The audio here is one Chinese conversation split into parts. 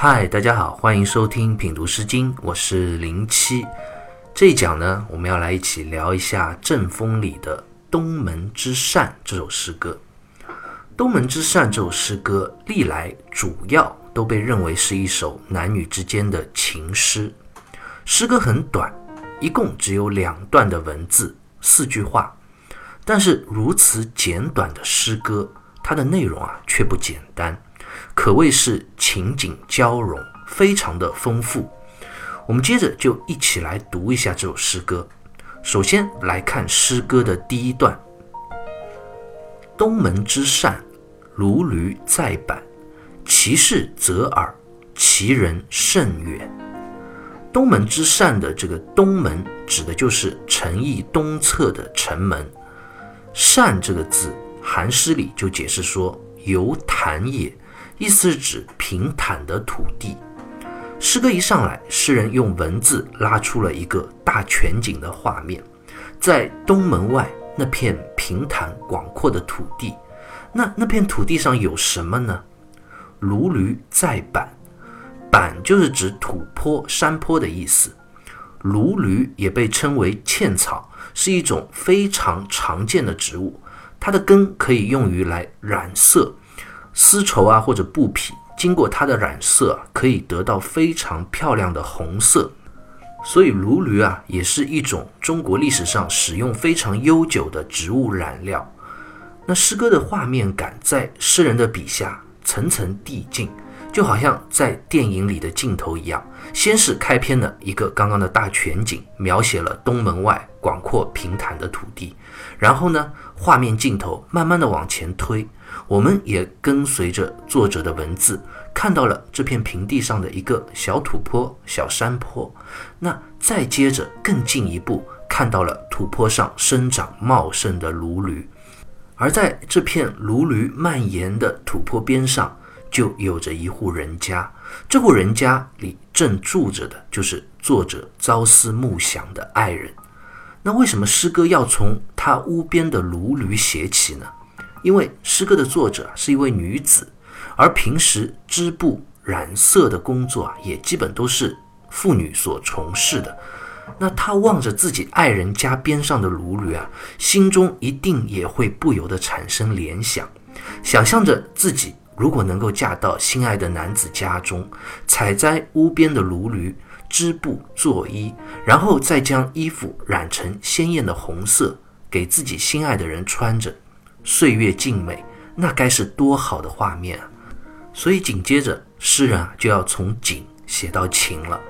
嗨，大家好，欢迎收听品读诗经，我是零七。这一讲呢，我们要来一起聊一下《正风》里的《东门之扇》这首诗歌。《东门之扇》这首诗歌历来主要都被认为是一首男女之间的情诗。诗歌很短，一共只有两段的文字，四句话。但是如此简短的诗歌，它的内容啊却不简单，可谓是情景交融，非常的丰富。我们接着就一起来读一下这首诗歌。首先来看诗歌的第一段：东门之扇，如驴在板，其势则耳，其人甚远。东门之扇的这个东门，指的就是城邑东侧的城门。扇这个字，韩诗里就解释说由谈也，意思是指平坦的土地。诗歌一上来，诗人用文字拉出了一个大全景的画面，在东门外那片平坦广阔的土地，那那片土地上有什么呢？如驴在板。板就是指土坡、山坡的意思。芦驴也被称为茜草，是一种非常常见的植物。它的根可以用于来染色丝绸啊，或者布匹。经过它的染色，可以得到非常漂亮的红色。所以卢驴啊，也是一种中国历史上使用非常悠久的植物染料。那诗歌的画面感在诗人的笔下层层递进。就好像在电影里的镜头一样，先是开篇的一个刚刚的大全景，描写了东门外广阔平坦的土地，然后呢，画面镜头慢慢的往前推，我们也跟随着作者的文字，看到了这片平地上的一个小土坡、小山坡，那再接着更进一步，看到了土坡上生长茂盛的芦苇，而在这片芦苇蔓延的土坡边上。就有着一户人家，这户人家里正住着的就是作者朝思暮想的爱人。那为什么诗歌要从他屋边的芦驴写起呢？因为诗歌的作者是一位女子，而平时织布染色的工作啊，也基本都是妇女所从事的。那她望着自己爱人家边上的芦驴啊，心中一定也会不由得产生联想，想象着自己。如果能够嫁到心爱的男子家中，采摘屋边的芦驴，织布做衣，然后再将衣服染成鲜艳的红色，给自己心爱的人穿着，岁月静美，那该是多好的画面啊！所以紧接着，诗人啊就要从景写到情了。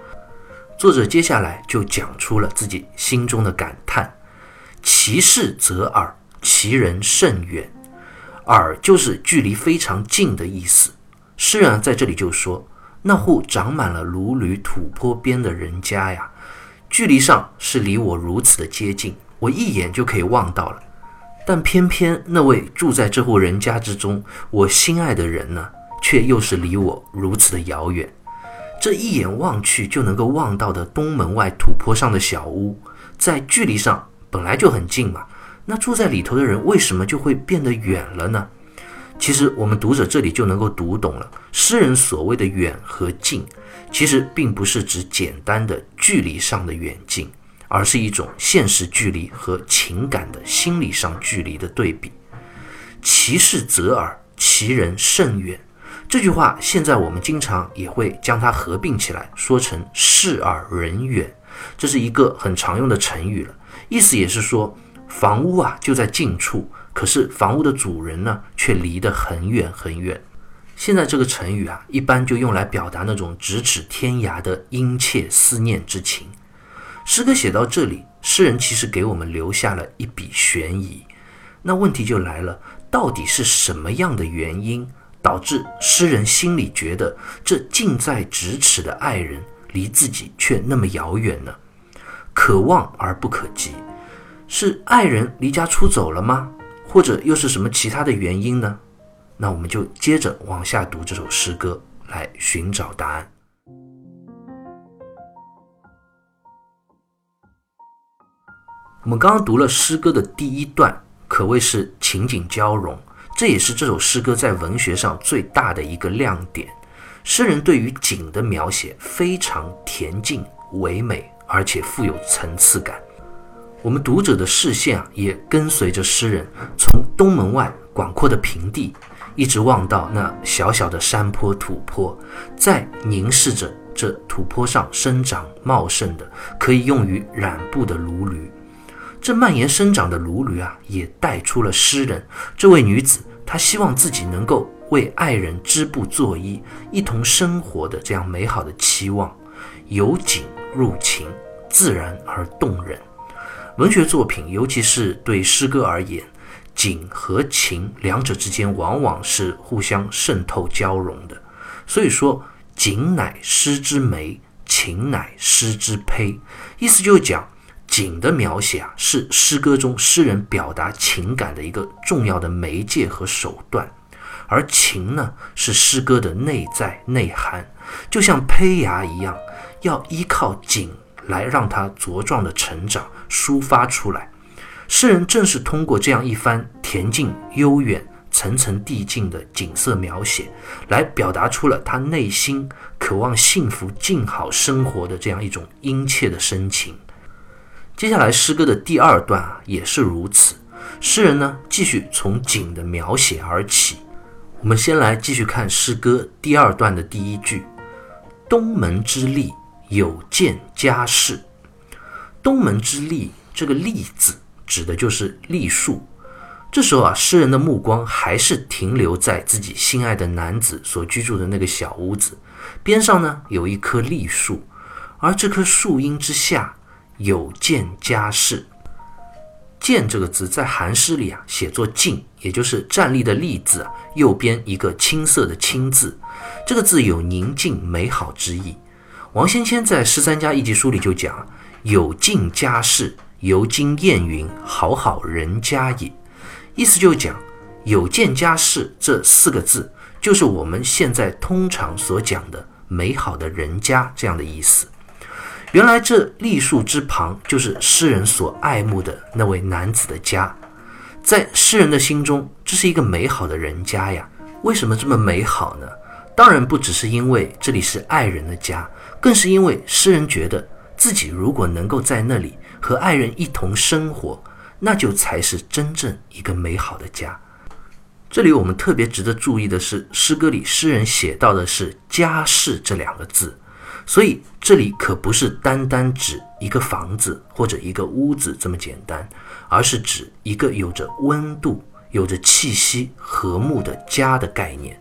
作者接下来就讲出了自己心中的感叹：“其事则耳，其人甚远。”耳就是距离非常近的意思。诗人在这里就说，那户长满了芦驴土坡边的人家呀，距离上是离我如此的接近，我一眼就可以望到了。但偏偏那位住在这户人家之中，我心爱的人呢，却又是离我如此的遥远。这一眼望去就能够望到的东门外土坡上的小屋，在距离上本来就很近嘛。那住在里头的人为什么就会变得远了呢？其实我们读者这里就能够读懂了，诗人所谓的远和近，其实并不是指简单的距离上的远近，而是一种现实距离和情感的心理上距离的对比。其事则耳，其人甚远。这句话现在我们经常也会将它合并起来，说成事耳人远，这是一个很常用的成语了，意思也是说。房屋啊就在近处，可是房屋的主人呢却离得很远很远。现在这个成语啊，一般就用来表达那种咫尺天涯的殷切思念之情。诗歌写到这里，诗人其实给我们留下了一笔悬疑。那问题就来了，到底是什么样的原因导致诗人心里觉得这近在咫尺的爱人离自己却那么遥远呢？可望而不可及。是爱人离家出走了吗？或者又是什么其他的原因呢？那我们就接着往下读这首诗歌，来寻找答案。我们刚刚读了诗歌的第一段，可谓是情景交融，这也是这首诗歌在文学上最大的一个亮点。诗人对于景的描写非常恬静唯美，而且富有层次感。我们读者的视线啊，也跟随着诗人从东门外广阔的平地，一直望到那小小的山坡土坡，再凝视着这土坡上生长茂盛的可以用于染布的芦驴。这蔓延生长的芦驴啊，也带出了诗人这位女子，她希望自己能够为爱人织布作衣，一同生活的这样美好的期望。由景入情，自然而动人。文学作品，尤其是对诗歌而言，景和情两者之间往往是互相渗透交融的。所以说，景乃诗之媒，情乃诗之胚。意思就是讲。景的描写啊，是诗歌中诗人表达情感的一个重要的媒介和手段，而情呢，是诗歌的内在内涵，就像胚芽一样，要依靠景来让他茁壮的成长，抒发出来。诗人正是通过这样一番恬静悠远、层层递进的景色描写，来表达出了他内心渴望幸福静好生活的这样一种殷切的深情。接下来诗歌的第二段啊，也是如此。诗人呢，继续从景的描写而起。我们先来继续看诗歌第二段的第一句：“东门之栗，有见家室。”东门之栗，这个“栗”字指的就是栗树。这时候啊，诗人的目光还是停留在自己心爱的男子所居住的那个小屋子边上呢，有一棵栗树，而这棵树荫之下。有见家室，见这个字在韩诗里啊写作静，也就是站立的立字啊，右边一个青色的青字，这个字有宁静美好之意。王先谦在《十三家一集书》里就讲：“有尽家室，犹今燕云，好好人家也。”意思就讲有见家室这四个字，就是我们现在通常所讲的美好的人家这样的意思。原来这栗树之旁，就是诗人所爱慕的那位男子的家。在诗人的心中，这是一个美好的人家呀。为什么这么美好呢？当然不只是因为这里是爱人的家，更是因为诗人觉得自己如果能够在那里和爱人一同生活，那就才是真正一个美好的家。这里我们特别值得注意的是，诗歌里诗人写到的是“家室”这两个字。所以这里可不是单单指一个房子或者一个屋子这么简单，而是指一个有着温度、有着气息、和睦的家的概念。《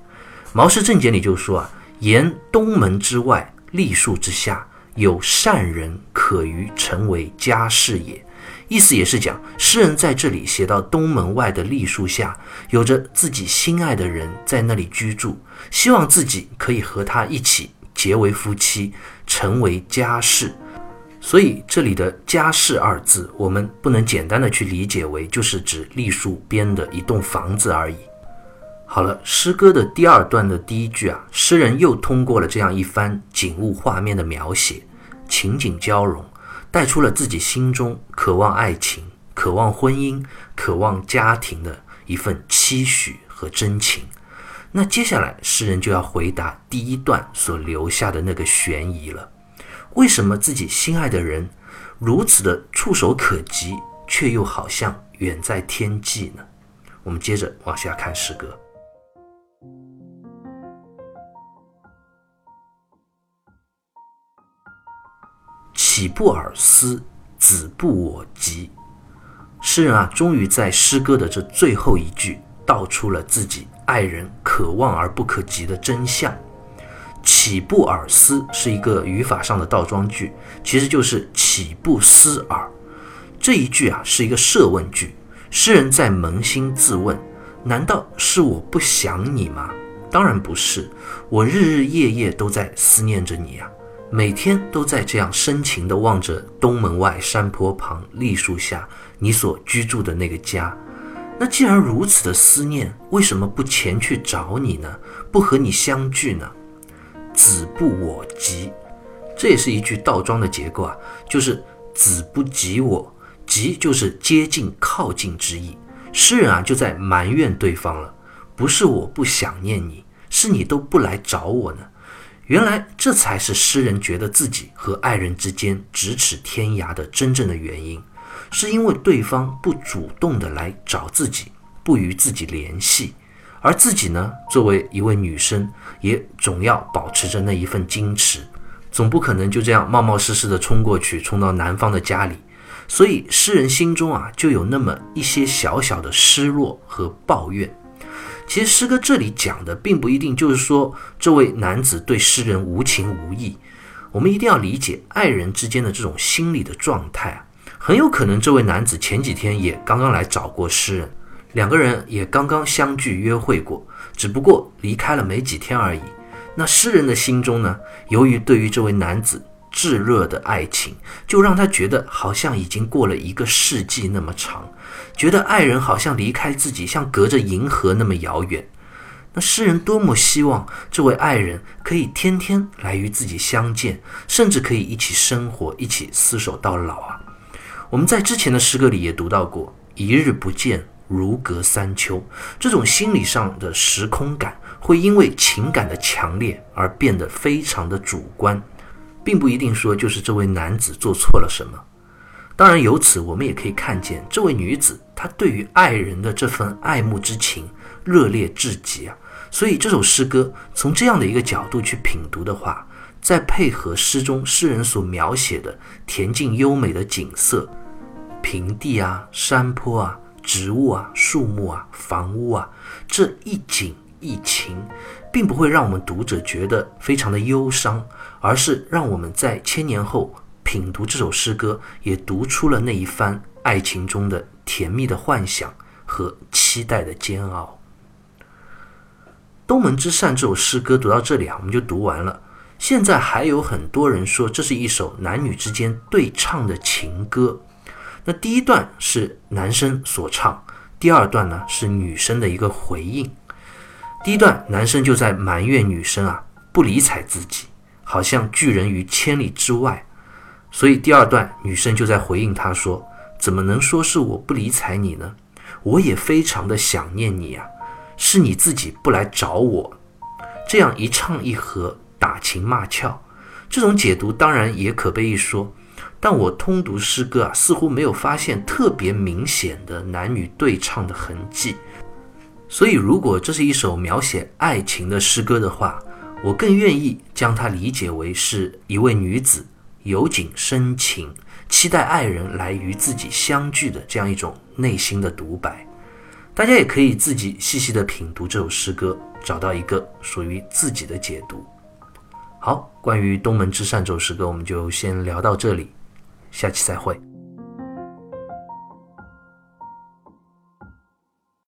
毛氏正解》里就说啊：“沿东门之外，栗树之下，有善人可于成为家室也。”意思也是讲，诗人在这里写到东门外的栗树下，有着自己心爱的人在那里居住，希望自己可以和他一起。结为夫妻，成为家室，所以这里的“家室”二字，我们不能简单的去理解为就是指栗树边的一栋房子而已。好了，诗歌的第二段的第一句啊，诗人又通过了这样一番景物画面的描写，情景交融，带出了自己心中渴望爱情、渴望婚姻、渴望家庭的一份期许和真情。那接下来，诗人就要回答第一段所留下的那个悬疑了：为什么自己心爱的人如此的触手可及，却又好像远在天际呢？我们接着往下看诗歌：岂不尔思，子不我及。诗人啊，终于在诗歌的这最后一句道出了自己。爱人可望而不可及的真相，岂不尔思是一个语法上的倒装句，其实就是岂不思尔。这一句啊是一个设问句，诗人在扪心自问：难道是我不想你吗？当然不是，我日日夜夜都在思念着你啊，每天都在这样深情地望着东门外山坡旁栗树下你所居住的那个家。那既然如此的思念，为什么不前去找你呢？不和你相聚呢？子不我及，这也是一句倒装的结构啊，就是子不及我，及就是接近、靠近之意。诗人啊就在埋怨对方了，不是我不想念你，是你都不来找我呢。原来这才是诗人觉得自己和爱人之间咫尺天涯的真正的原因，是因为对方不主动的来找自己，不与自己联系，而自己呢，作为一位女生，也总要保持着那一份矜持，总不可能就这样冒冒失失的冲过去，冲到男方的家里，所以诗人心中啊，就有那么一些小小的失落和抱怨。其实诗歌这里讲的并不一定就是说这位男子对诗人无情无义，我们一定要理解爱人之间的这种心理的状态啊，很有可能这位男子前几天也刚刚来找过诗人，两个人也刚刚相聚约会过，只不过离开了没几天而已。那诗人的心中呢，由于对于这位男子炙热的爱情，就让他觉得好像已经过了一个世纪那么长。觉得爱人好像离开自己，像隔着银河那么遥远。那诗人多么希望这位爱人可以天天来与自己相见，甚至可以一起生活，一起厮守到老啊！我们在之前的诗歌里也读到过“一日不见，如隔三秋”，这种心理上的时空感会因为情感的强烈而变得非常的主观，并不一定说就是这位男子做错了什么。当然，由此我们也可以看见，这位女子她对于爱人的这份爱慕之情热烈至极啊！所以这首诗歌从这样的一个角度去品读的话，再配合诗中诗人所描写的恬静优美的景色，平地啊、山坡啊、植物啊、树木啊、房屋啊，这一景一情，并不会让我们读者觉得非常的忧伤，而是让我们在千年后。品读这首诗歌，也读出了那一番爱情中的甜蜜的幻想和期待的煎熬。《东门之扇》这首诗歌读到这里啊，我们就读完了。现在还有很多人说这是一首男女之间对唱的情歌。那第一段是男生所唱，第二段呢是女生的一个回应。第一段男生就在埋怨女生啊不理睬自己，好像拒人于千里之外。所以第二段，女生就在回应他说：“怎么能说是我不理睬你呢？我也非常的想念你呀，是你自己不来找我。”这样一唱一和，打情骂俏，这种解读当然也可被一说。但我通读诗歌啊，似乎没有发现特别明显的男女对唱的痕迹。所以，如果这是一首描写爱情的诗歌的话，我更愿意将它理解为是一位女子。由景生情，期待爱人来与自己相聚的这样一种内心的独白，大家也可以自己细细的品读这首诗歌，找到一个属于自己的解读。好，关于《东门之扇》这首诗歌，我们就先聊到这里，下期再会。